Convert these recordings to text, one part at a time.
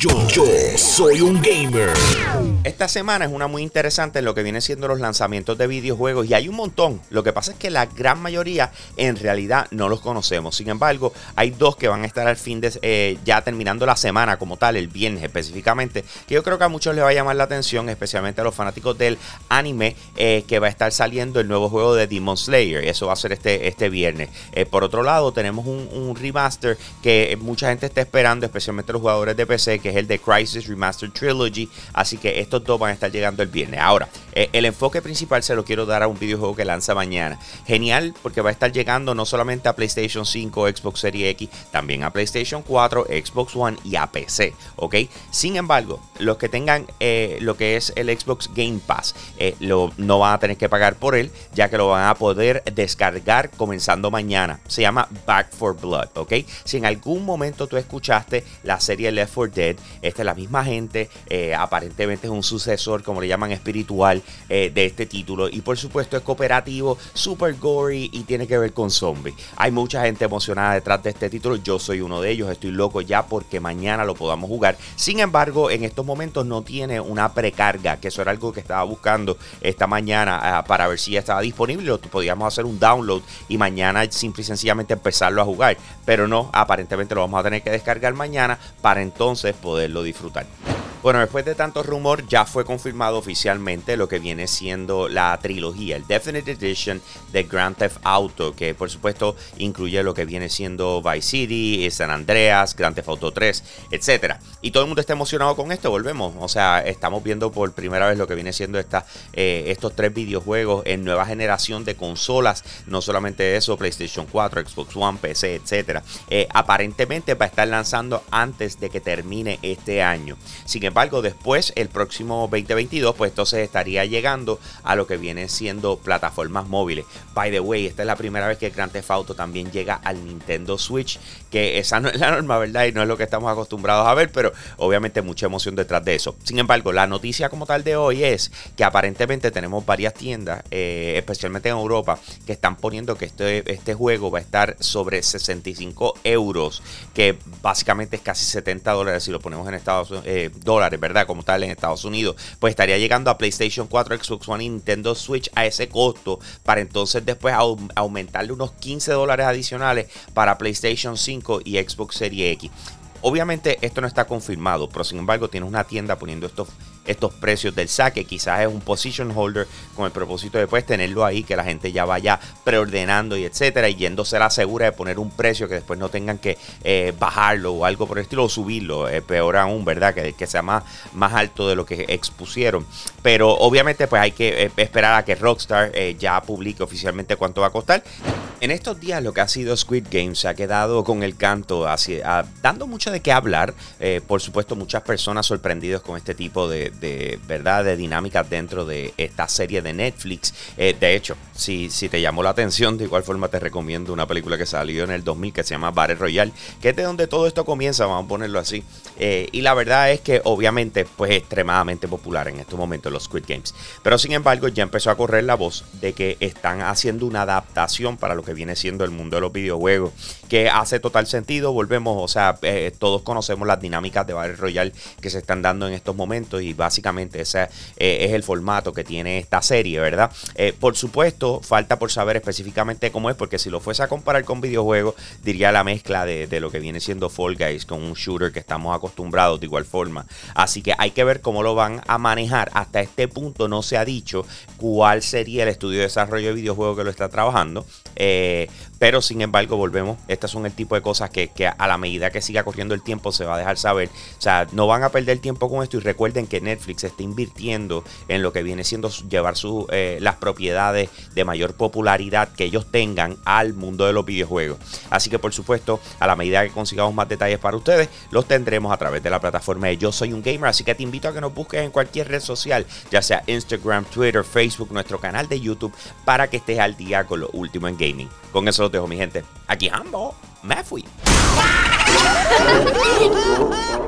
Yo, soy un gamer. Esta semana es una muy interesante en lo que viene siendo los lanzamientos de videojuegos y hay un montón. Lo que pasa es que la gran mayoría en realidad no los conocemos. Sin embargo, hay dos que van a estar al fin de eh, ya terminando la semana como tal, el viernes específicamente, que yo creo que a muchos les va a llamar la atención, especialmente a los fanáticos del anime, eh, que va a estar saliendo el nuevo juego de Demon Slayer. Eso va a ser este, este viernes. Eh, por otro lado, tenemos un, un, remaster que mucha gente está esperando, especialmente los jugadores de PC, que es el de Crisis Remastered Trilogy. Así que estos dos van a estar llegando el viernes. Ahora, eh, el enfoque principal se lo quiero dar a un videojuego que lanza mañana. Genial, porque va a estar llegando no solamente a PlayStation 5, Xbox Series X, también a PlayStation 4, Xbox One y a PC. ¿Ok? Sin embargo, los que tengan eh, lo que es el Xbox Game Pass, eh, lo, no van a tener que pagar por él, ya que lo van a poder descargar comenzando mañana. Se llama Back for Blood. ¿Ok? Si en algún momento tú escuchaste la serie Left 4 Dead, esta es la misma gente, eh, aparentemente es un sucesor, como le llaman, espiritual eh, de este título. Y por supuesto es cooperativo, super gory y tiene que ver con zombies. Hay mucha gente emocionada detrás de este título, yo soy uno de ellos, estoy loco ya porque mañana lo podamos jugar. Sin embargo, en estos momentos no tiene una precarga, que eso era algo que estaba buscando esta mañana ah, para ver si ya estaba disponible. O podíamos hacer un download y mañana simple y sencillamente empezarlo a jugar. Pero no, aparentemente lo vamos a tener que descargar mañana para entonces poderlo disfrutar. Bueno, después de tanto rumor, ya fue confirmado oficialmente lo que viene siendo la trilogía, el Definite Edition de Grand Theft Auto, que por supuesto incluye lo que viene siendo Vice City, San Andreas, Grand Theft Auto 3, etc. Y todo el mundo está emocionado con esto, volvemos. O sea, estamos viendo por primera vez lo que viene siendo esta, eh, estos tres videojuegos en nueva generación de consolas, no solamente eso, PlayStation 4, Xbox One, PC, etc. Eh, aparentemente va a estar lanzando antes de que termine este año. Sin embargo, después, el próximo 2022, pues entonces estaría llegando a lo que viene siendo plataformas móviles. By the way, esta es la primera vez que Grand Theft Auto también llega al Nintendo Switch, que esa no es la norma, ¿verdad? Y no es lo que estamos acostumbrados a ver, pero obviamente mucha emoción detrás de eso. Sin embargo, la noticia como tal de hoy es que aparentemente tenemos varias tiendas, eh, especialmente en Europa, que están poniendo que este, este juego va a estar sobre 65 euros, que básicamente es casi 70 dólares si lo ponemos en Estados Unidos. Eh, ¿verdad? Como tal en Estados Unidos, pues estaría llegando a PlayStation 4, Xbox One y Nintendo Switch a ese costo para entonces después aumentarle unos 15 dólares adicionales para PlayStation 5 y Xbox Series X. Obviamente esto no está confirmado, pero sin embargo tiene una tienda poniendo estos estos precios del saque. Quizás es un position holder con el propósito de pues, tenerlo ahí, que la gente ya vaya preordenando y etcétera, y yéndose la segura de poner un precio que después no tengan que eh, bajarlo o algo por el estilo, o subirlo, eh, peor aún, ¿verdad? Que, que sea más, más alto de lo que expusieron. Pero obviamente pues hay que eh, esperar a que Rockstar ya publique oficialmente cuánto va a costar. En estos días lo que ha sido Squid Game se ha quedado con el canto, dando mucho de qué hablar. por supuesto, muchas personas sorprendidas con este tipo de, de, ¿verdad? de dinámicas dentro de esta serie de Netflix. Eh, de hecho, si, si te llamó la atención, de igual forma te recomiendo una película que salió en el 2000 que se llama Battle Royale, que es de donde todo esto comienza, vamos a ponerlo así. Eh, y la verdad es que obviamente pues es extremadamente popular en estos momentos los Squid Games. Pero sin embargo ya empezó a correr la voz de que están haciendo una adaptación para lo que viene siendo el mundo de los videojuegos, que hace total sentido, volvemos, o sea, eh, todos conocemos las dinámicas de Battle Royale que se están dando en estos momentos y va Básicamente ese eh, es el formato que tiene esta serie, ¿verdad? Eh, por supuesto, falta por saber específicamente cómo es, porque si lo fuese a comparar con videojuegos, diría la mezcla de, lo que viene siendo Fall Guys con un shooter que estamos acostumbrados de igual forma. Así que hay que ver cómo lo van a manejar. Hasta este punto no se ha dicho cuál sería el estudio de desarrollo de videojuegos que lo está trabajando. Eh, pero sin embargo, volvemos. Estas son el tipo de cosas que, a la medida que siga corriendo el tiempo se va a dejar saber. O sea, no van a perder tiempo con esto. Y recuerden que Netflix está invirtiendo en lo que viene siendo llevar eh, las propiedades de mayor popularidad que ellos tengan al mundo de los videojuegos. Así que, por supuesto, a la medida que consigamos más detalles para ustedes, los tendremos a través de la plataforma de Yo Soy un Gamer. Así que te invito a que nos busques en cualquier red social, ya sea Instagram, Twitter, Facebook, nuestro canal de YouTube, para que estés al día con lo último en gaming. Con eso los dejo, mi gente. Aquí Hambo, me fui.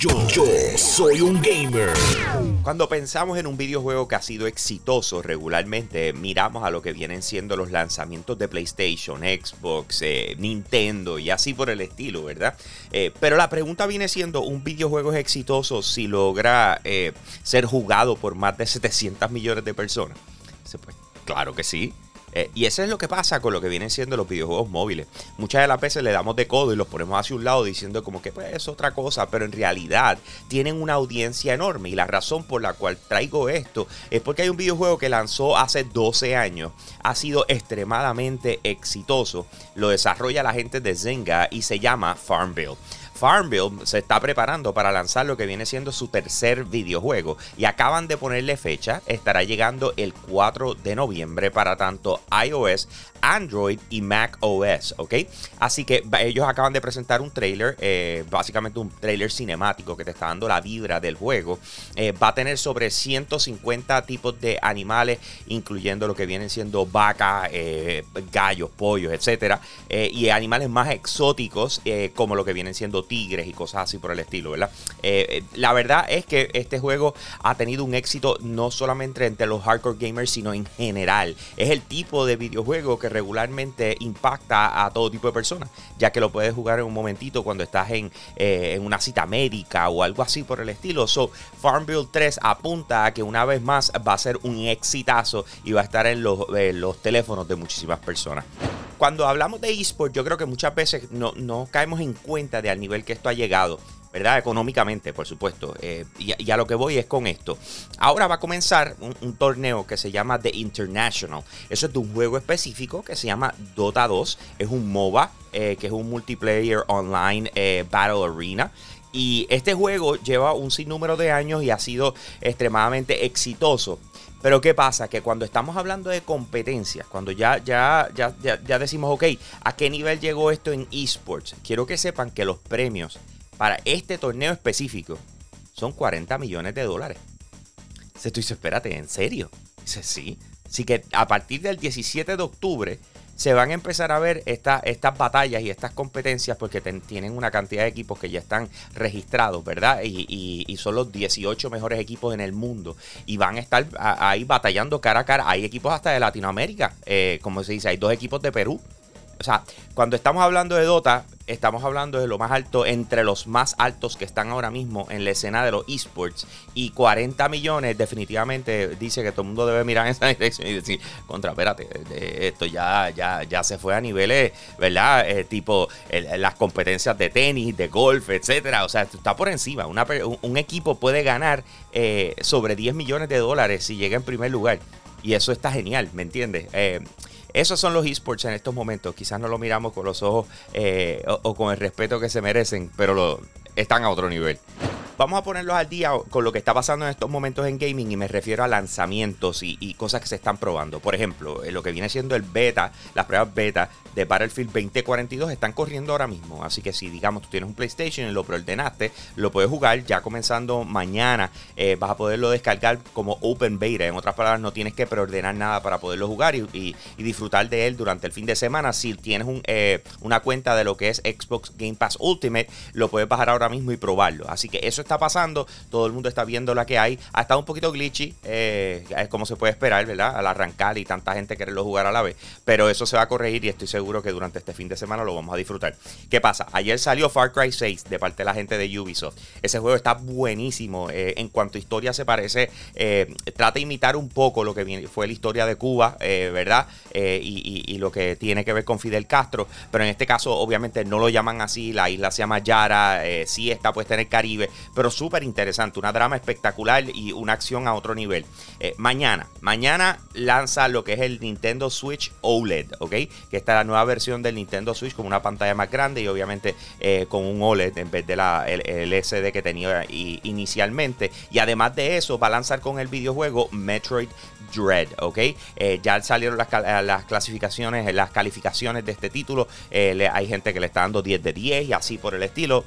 Yo, yo soy un gamer. Cuando pensamos en un videojuego que ha sido exitoso regularmente, miramos a lo que vienen siendo los lanzamientos de PlayStation, Xbox, eh, Nintendo y así por el estilo, ¿verdad? Eh, pero la pregunta viene siendo, ¿un videojuego es exitoso si logra eh, ser jugado por más de 700 millones de personas? Pues, claro que sí. Eh, y eso es lo que pasa con lo que vienen siendo los videojuegos móviles. Muchas de las veces le damos de codo y los ponemos hacia un lado diciendo como que pues es otra cosa, pero en realidad tienen una audiencia enorme y la razón por la cual traigo esto es porque hay un videojuego que lanzó hace 12 años, ha sido extremadamente exitoso, lo desarrolla la gente de Zynga y se llama Farmville. Farmville se está preparando para lanzar lo que viene siendo su tercer videojuego y acaban de ponerle fecha, estará llegando el 4 de noviembre para tanto iOS, Android y Mac OS, ¿ok? Así que ellos acaban de presentar un trailer, eh, básicamente un trailer cinemático que te está dando la vibra del juego. Eh, va a tener sobre 150 tipos de animales, incluyendo lo que vienen siendo vacas, eh, gallos, pollos, etcétera, y animales más exóticos, como lo que vienen siendo tigres y cosas así por el estilo, ¿verdad? la verdad es que este juego ha tenido un éxito no solamente entre los hardcore gamers, sino en general. Es el tipo de videojuego que regularmente impacta a todo tipo de personas, ya que lo puedes jugar en un momentito cuando estás en, eh, una cita médica o algo así por el estilo. So, Farmville 3 apunta a que una vez más va a ser un exitazo y va a estar en los, los teléfonos de muchísimas personas cuando hablamos de eSport, yo creo que muchas veces no, no, caemos en cuenta de al nivel que esto ha llegado. ¿verdad? Económicamente, por supuesto. Eh, y, a lo que voy es con esto. Ahora va a comenzar un, torneo que se llama The International. Eso es de un juego específico que se llama Dota 2. Es un MOBA, eh, que es un multiplayer online eh, Battle Arena. Y este juego lleva un sinnúmero de años y ha sido extremadamente exitoso. Pero ¿qué pasa? Que cuando estamos hablando de competencias, cuando ya, ya, ya, ya, ya decimos, ok, ¿a qué nivel llegó esto en esports? Quiero que sepan que los premios para este torneo específico son 40 millones de dólares. Se tú dices, espérate, ¿en serio? Dice, sí. Así que a partir del 17 de octubre se van a empezar a ver estas batallas y estas competencias porque tienen una cantidad de equipos que ya están registrados, ¿verdad? Y, son los 18 mejores equipos en el mundo y van a estar ahí batallando cara a cara. Hay equipos hasta de Latinoamérica, eh, como se dice, hay dos equipos de Perú. O sea, cuando estamos hablando de Dota, estamos hablando de lo más alto, entre los más altos que están ahora mismo en la escena de los esports. Y 40 millones, definitivamente dice que todo el mundo debe mirar en esa dirección y decir, contra, espérate, esto ya, ya, ya se fue a niveles, ¿verdad? Eh, tipo las competencias de tenis, de golf, etcétera. O sea, está por encima. un, equipo puede ganar eh, sobre 10 millones de dólares si llega en primer lugar. Y eso está genial, ¿me entiendes? Eh, esos son los esports en estos momentos. Quizás no lo miramos con los ojos eh, o, con el respeto que se merecen, pero lo, están a otro nivel. Vamos a ponerlos al día con lo que está pasando en estos momentos en gaming y me refiero a lanzamientos y, cosas que se están probando. Por ejemplo, lo que viene siendo el beta, las pruebas beta de Battlefield 2042 están corriendo ahora mismo. Así que si digamos tú tienes un PlayStation y lo preordenaste, lo puedes jugar ya comenzando mañana. Eh, vas a poderlo descargar como Open Beta. En otras palabras, no tienes que preordenar nada para poderlo jugar y, disfrutar de él durante el fin de semana. Si tienes eh, una cuenta de lo que es Xbox Game Pass Ultimate, lo puedes bajar ahora mismo y probarlo. Así que eso está pasando, todo el mundo está viendo la que hay. Ha estado un poquito glitchy, eh, es como se puede esperar, ¿verdad? Al arrancar y tanta gente quererlo jugar a la vez. Pero eso se va a corregir y estoy seguro que durante este fin de semana lo vamos a disfrutar. ¿Qué pasa? Ayer salió Far Cry 6 de parte de la gente de Ubisoft. Ese juego está buenísimo. Eh, en cuanto a historia se parece, eh, trata de imitar un poco lo que fue la historia de Cuba, ¿verdad? Y, y, lo que tiene que ver con Fidel Castro. Pero en este caso, obviamente, no lo llaman así. La isla se llama Yara, sí está puesta en el Caribe pero súper interesante, una drama espectacular y una acción a otro nivel. Eh, mañana, mañana lanza lo que es el Nintendo Switch OLED, ¿ok? Que esta es la nueva versión del Nintendo Switch con una pantalla más grande y obviamente eh, con un OLED en vez de la, el, SD que tenía inicialmente. Y además de eso, va a lanzar con el videojuego Metroid Dread, ¿ok? Eh, ya salieron las, las, clasificaciones, las calificaciones de este título. hay gente que le está dando 10 de 10 y así por el estilo.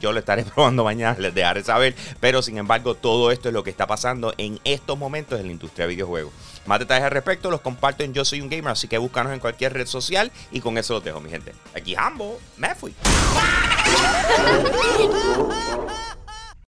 yo lo estaré probando mañana, les dejar saber. Pero sin embargo, todo esto es lo que está pasando en estos momentos en la industria de videojuegos. Más detalles al respecto los comparto en Yo Soy un Gamer, así que búscanos en cualquier red social y con eso los dejo, mi gente. Aquí Hambo, me fui.